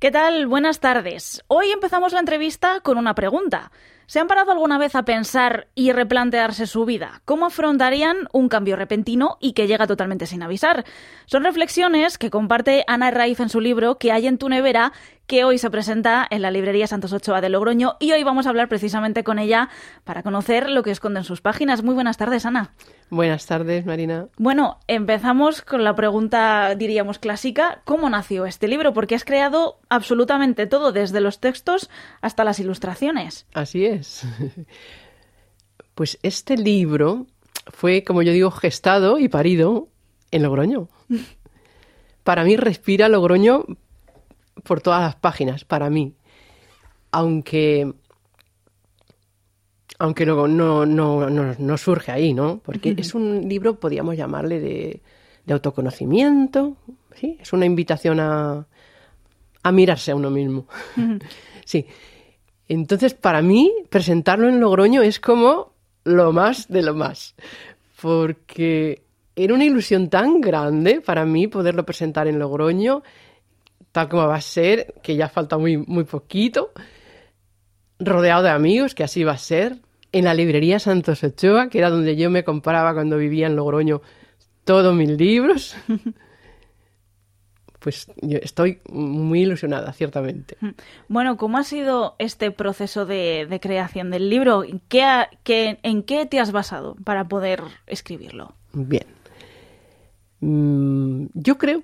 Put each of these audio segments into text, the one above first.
¿Qué tal? Buenas tardes. Hoy empezamos la entrevista con una pregunta. ¿Se han parado alguna vez a pensar y replantearse su vida? ¿Cómo afrontarían un cambio repentino y que llega totalmente sin avisar? Son reflexiones que comparte Ana Raíz en su libro Que hay en tu nevera, que hoy se presenta en la librería Santos Ochoa de Logroño y hoy vamos a hablar precisamente con ella para conocer lo que esconden sus páginas. Muy buenas tardes, Ana. Buenas tardes, Marina. Bueno, empezamos con la pregunta, diríamos, clásica. ¿Cómo nació este libro? Porque has creado absolutamente todo, desde los textos hasta las ilustraciones. Así es. Pues este libro fue, como yo digo, gestado y parido en Logroño. Para mí respira Logroño por todas las páginas, para mí. Aunque aunque luego no, no, no, surge ahí, ¿no? Porque es un libro, podríamos llamarle, de, de autoconocimiento, ¿sí? Es una invitación a, a mirarse a uno mismo. Sí. Entonces, para mí, presentarlo en Logroño es como lo más de lo más. Porque era una ilusión tan grande para mí poderlo presentar en Logroño tal como va a ser, que ya falta muy, muy poquito, rodeado de amigos, que así va a ser, en la librería Santos Ochoa, que era donde yo me compraba cuando vivía en Logroño todos mis libros. Pues yo estoy muy ilusionada, ciertamente. Bueno, ¿cómo ha sido este proceso de, creación del libro? ¿Qué, qué, ¿En qué te has basado para poder escribirlo? Bien. Mm, yo creo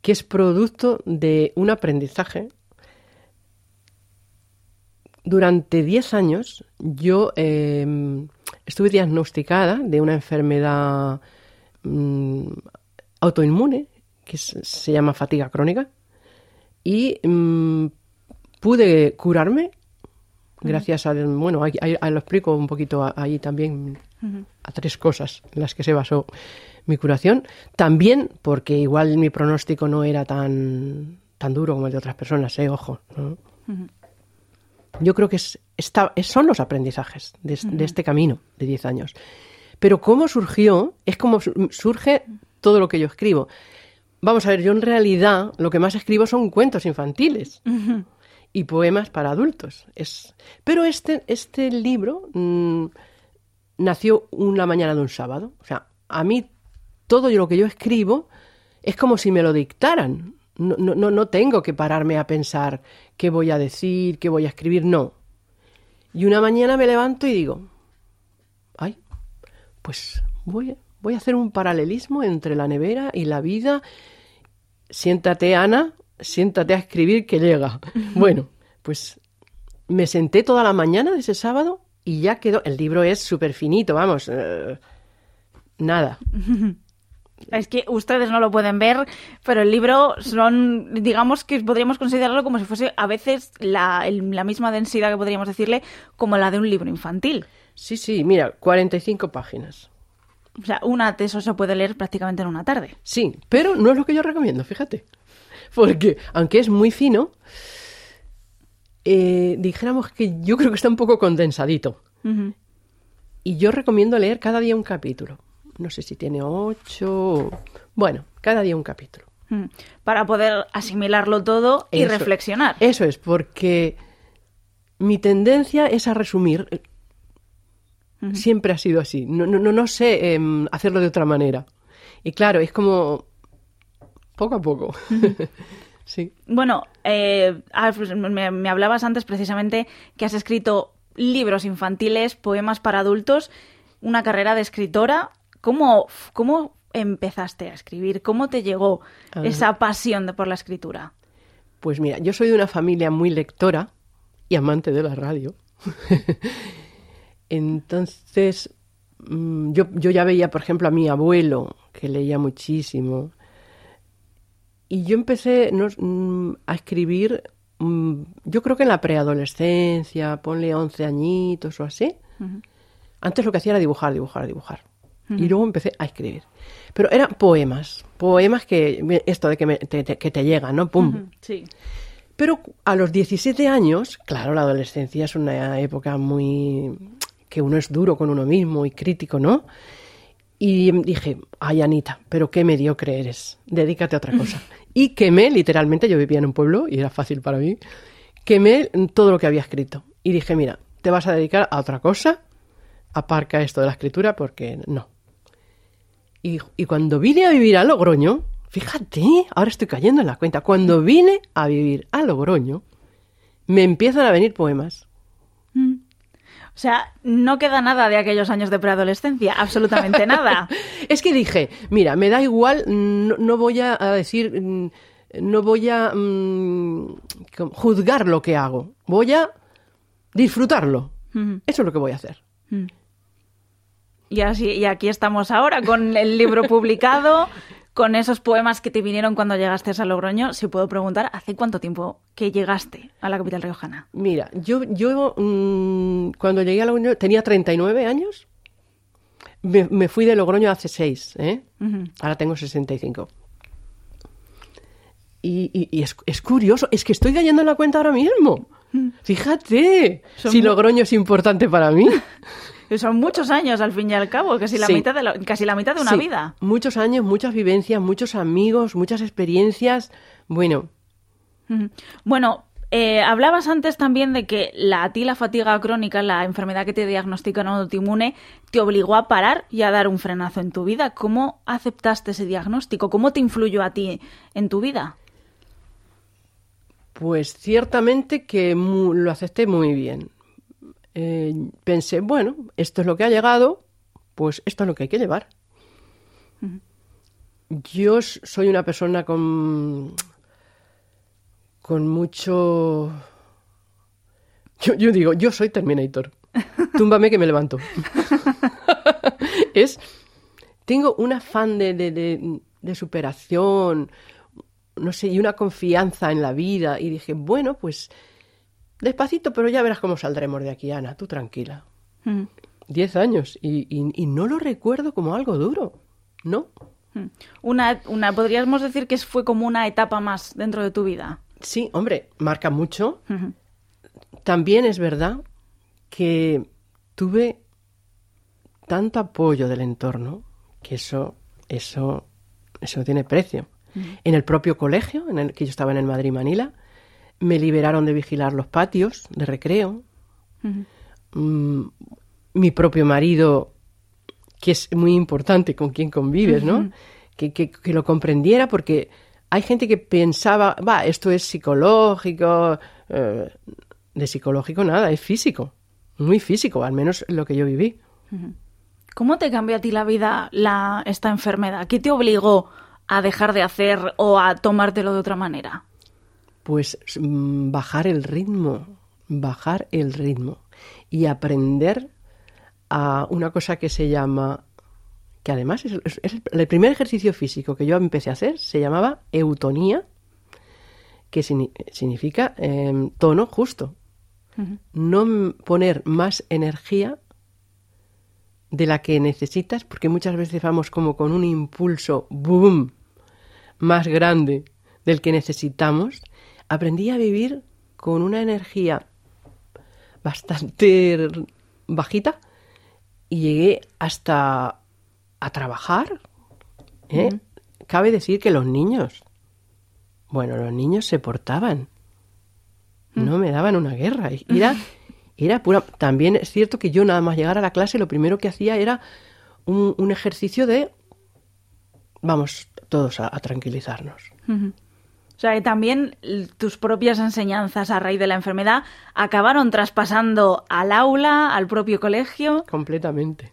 que es producto de un aprendizaje. Durante 10 años yo em, estuve diagnosticada de una enfermedad mm, autoinmune que se llama fatiga crónica y mm, pude curarme gracias a, bueno, ahí, lo explico un poquito ahí también, a tres cosas en las que se basó mi curación. También porque igual mi pronóstico no era tan, tan duro como el de otras personas, ¿eh? ojo. Yo creo que es, son los aprendizajes de, este camino de 10 años. Pero cómo surgió, es como surge todo lo que yo escribo. Vamos a ver, yo en realidad lo que más escribo son cuentos infantiles y poemas para adultos. Es... Pero este, este libro mm, nació una mañana de un sábado. O sea, a mí todo lo que yo escribo es como si me lo dictaran. No, no, no tengo que pararme a pensar qué voy a decir, qué voy a escribir, no. Y una mañana me levanto y digo, ay, pues voy, voy a hacer un paralelismo entre la nevera y la vida. Siéntate, Ana, siéntate a escribir que llega. bueno, pues me senté toda la mañana de ese sábado y ya quedó. El libro es súper finito, vamos. Eh, nada. Es que ustedes no lo pueden ver, pero el libro son, digamos que podríamos considerarlo como si fuese a veces la, la misma densidad que podríamos decirle como la de un libro infantil. Sí, sí, mira, 45 páginas. O sea, una de eso se puede leer prácticamente en una tarde. Sí, pero no es lo que yo recomiendo, fíjate. Porque, aunque es muy fino, eh, dijéramos que yo creo que está un poco condensadito. Y yo recomiendo leer cada día un capítulo no sé si tiene ocho, bueno, cada día un capítulo. Mm. Para poder asimilarlo todo y reflexionar. Eso es, porque mi tendencia es a resumir. Siempre ha sido así. No, no, no, sé em, hacerlo de otra manera. Y claro, es como poco a poco. sí. Bueno, eh, me, me, hablabas antes precisamente que has escrito libros infantiles, poemas para adultos, una carrera de escritora. ¿Cómo, cómo empezaste a escribir? ¿Cómo te llegó esa pasión por la escritura? Pues mira, yo soy de una familia muy lectora y amante de la radio. Entonces, mm, yo, yo, ya veía, por ejemplo, a mi abuelo, que leía muchísimo. Y yo empecé mm, a escribir, mm, yo creo que en la preadolescencia, ponle 11 añitos o así. Antes lo que hacía era dibujar, dibujar, dibujar. Y luego empecé a escribir. Pero eran poemas, poemas que, esto de que, te, que te llegan, ¿no? ¡Pum! sí. Pero a los 17 años, claro, la adolescencia es una época muy... que uno es duro con uno mismo y crítico, ¿no? Y dije, ay Anita, pero qué mediocre eres, dedícate a otra cosa. y quemé, literalmente, yo vivía en un pueblo y era fácil para mí, quemé todo lo que había escrito. Y dije, mira, te vas a dedicar a otra cosa, aparca esto de la escritura porque no. Y, y cuando vine a vivir a Logroño, fíjate, ahora estoy cayendo en la cuenta, cuando vine a vivir a Logroño, me empiezan a venir poemas. Mm. O sea, no queda nada de aquellos años de preadolescencia, absolutamente nada. es que dije, mira, me da igual, no, voy a decir, mm, no voy a mm, juzgar lo que hago, voy a disfrutarlo. Eso es lo que voy a hacer. Y, así, y aquí estamos ahora con el libro publicado, con esos poemas que te vinieron cuando llegaste a Logroño, si puedo preguntar, ¿hace cuánto tiempo que llegaste a la capital riojana? Mira, yo, yo mm, cuando llegué a Logroño tenía 39 años. Me, fui de Logroño hace 6, ¿eh? ahora tengo 65. Y, y, es, curioso, es que estoy cayendo en la cuenta ahora mismo. Fíjate, si Logroño es importante para mí. son muchos años al fin y al cabo, casi la mitad de, casi la mitad de una vida. Muchos años, muchas vivencias, muchos amigos, muchas experiencias. Bueno. Bueno, eh, hablabas antes también de que la, a ti la fatiga crónica, la enfermedad que te diagnostican autoinmune, te obligó a parar y a dar un frenazo en tu vida. ¿Cómo aceptaste ese diagnóstico? ¿Cómo te influyó a ti en tu vida? Pues ciertamente que lo acepté muy bien. Eh, pensé, bueno, esto es lo que ha llegado, pues esto es lo que hay que llevar. Yo soy una persona con, con mucho... Yo, digo, yo soy Terminator. Túmbame que me levanto. es... Tengo un afán de, de superación, no sé, y una confianza en la vida. Y dije, bueno, pues Despacito, pero ya verás cómo saldremos de aquí, Ana, tú tranquila. Mm. Diez años y, no lo recuerdo como algo duro, ¿no? Mm. Una, una, podríamos decir que fue como una etapa más dentro de tu vida. Sí, hombre, marca mucho. También es verdad que tuve tanto apoyo del entorno que eso, eso, eso tiene precio. En el propio colegio, en el que yo estaba en el Madrid Manila, me liberaron de vigilar los patios de recreo. Mm, mi propio marido, que es muy importante con quien convives, ¿no? que, que, lo comprendiera porque hay gente que pensaba, va, esto es psicológico. Eh, de psicológico nada, es físico. Muy físico, al menos lo que yo viví. ¿Cómo te cambió a ti la vida la, esta enfermedad? ¿Qué te obligó a dejar de hacer o a tomártelo de otra manera? pues mm, bajar el ritmo, bajar el ritmo y aprender a una cosa que se llama, que además es, el primer ejercicio físico que yo empecé a hacer, se llamaba eutonía, que significa em, tono justo. No poner más energía de la que necesitas, porque muchas veces vamos como con un impulso, boom, más grande del que necesitamos aprendí a vivir con una energía bastante bajita y llegué hasta a trabajar. ¿eh? Cabe decir que los niños, bueno, los niños se portaban, no me daban una guerra. Era, era pura. También es cierto que yo nada más llegar a la clase, lo primero que hacía era un, ejercicio de vamos todos a, tranquilizarnos. O sea, que también tus propias enseñanzas a raíz de la enfermedad acabaron traspasando al aula, al propio colegio. Completamente.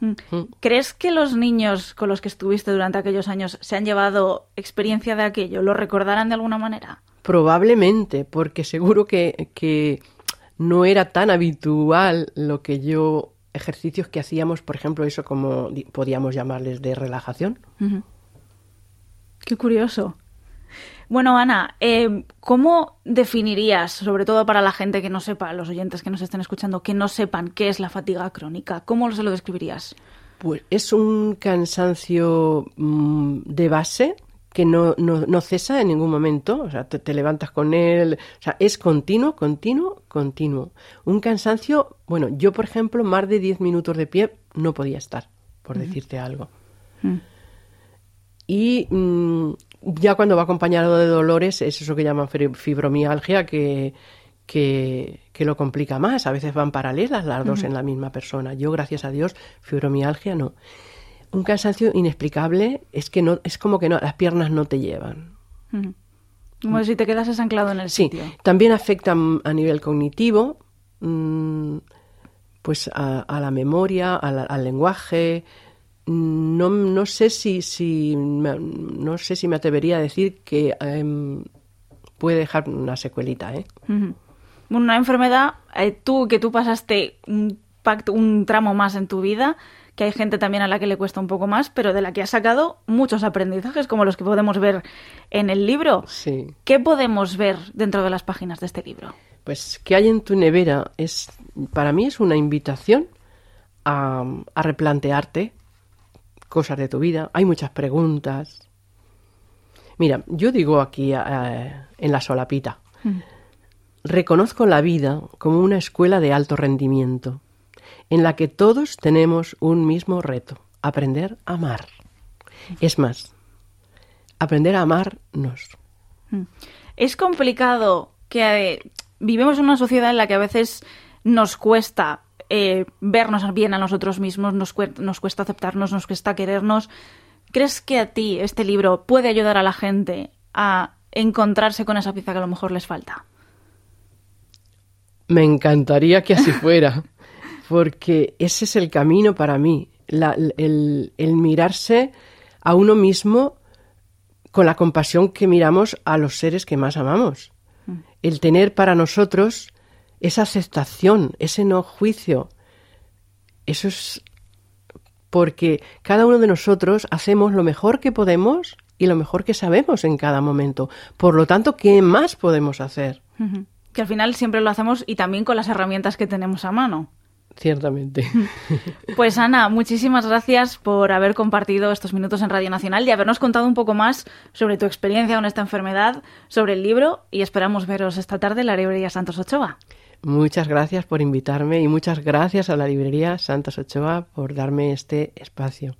Mm. Mm. ¿Crees que los niños con los que estuviste durante aquellos años se han llevado experiencia de aquello? ¿Lo recordarán de alguna manera? Probablemente, porque seguro que, que no era tan habitual lo que yo ejercicios que hacíamos, por ejemplo, eso como podíamos llamarles de relajación. Qué curioso. Bueno, Ana, eh, ¿cómo definirías, sobre todo para la gente que no sepa, los oyentes que nos estén escuchando, que no sepan qué es la fatiga crónica? ¿Cómo se lo describirías? Pues es un cansancio mm, de base que no, no, cesa en ningún momento, o sea, te, levantas con él, o sea, es continuo, continuo, continuo. Un cansancio, bueno, yo por ejemplo, más de 10 minutos de pie no podía estar. por decirte algo. Mm. Y mm, ya cuando va acompañado de dolores es eso que llaman fibromialgia, que, que, lo complica más. A veces van paralelas las dos en la misma persona. Yo, gracias a Dios, fibromialgia no. Un cansancio inexplicable es que no, es como que no, las piernas no te llevan. Como si te quedas anclado en el sitio. Sí, también afecta a nivel cognitivo, mm, pues a, la memoria, al lenguaje, no, no sé si, si no sé si me atrevería a decir que em, puede dejar una secuelita, ¿eh? Una enfermedad, eh, tú que tú pasaste un pacto, un tramo más en tu vida, que hay gente también a la que le cuesta un poco más, pero de la que has sacado muchos aprendizajes, como los que podemos ver en el libro. Sí. ¿Qué podemos ver dentro de las páginas de este libro? Pues que hay en tu nevera es, para mí es una invitación a, a replantearte cosas de tu vida, hay muchas preguntas. Mira, yo digo aquí eh, en la solapita, mm. reconozco la vida como una escuela de alto rendimiento, en la que todos tenemos un mismo reto, aprender a amar. Es más, aprender a amarnos. Mm. Es complicado que eh, vivimos en una sociedad en la que a veces nos cuesta eh, vernos bien a nosotros mismos, nos, nos cuesta aceptarnos, nos cuesta querernos. ¿Crees que a ti este libro puede ayudar a la gente a encontrarse con esa pieza que a lo mejor les falta? Me encantaría que así fuera, porque ese es el camino para mí, el, el, mirarse a uno mismo con la compasión que miramos a los seres que más amamos. Mm. El tener para nosotros esa aceptación, ese no juicio. Eso es porque cada uno de nosotros hacemos lo mejor que podemos y lo mejor que sabemos en cada momento. Por lo tanto, ¿qué más podemos hacer? Que al final siempre lo hacemos y también con las herramientas que tenemos a mano. Ciertamente. Pues Ana, muchísimas gracias por haber compartido estos minutos en Radio Nacional y habernos contado un poco más sobre tu experiencia con esta enfermedad, sobre el libro y esperamos veros esta tarde en la librería Santos Ochoa. Muchas gracias por invitarme y muchas gracias a la librería Santos Ochoa por darme este espacio.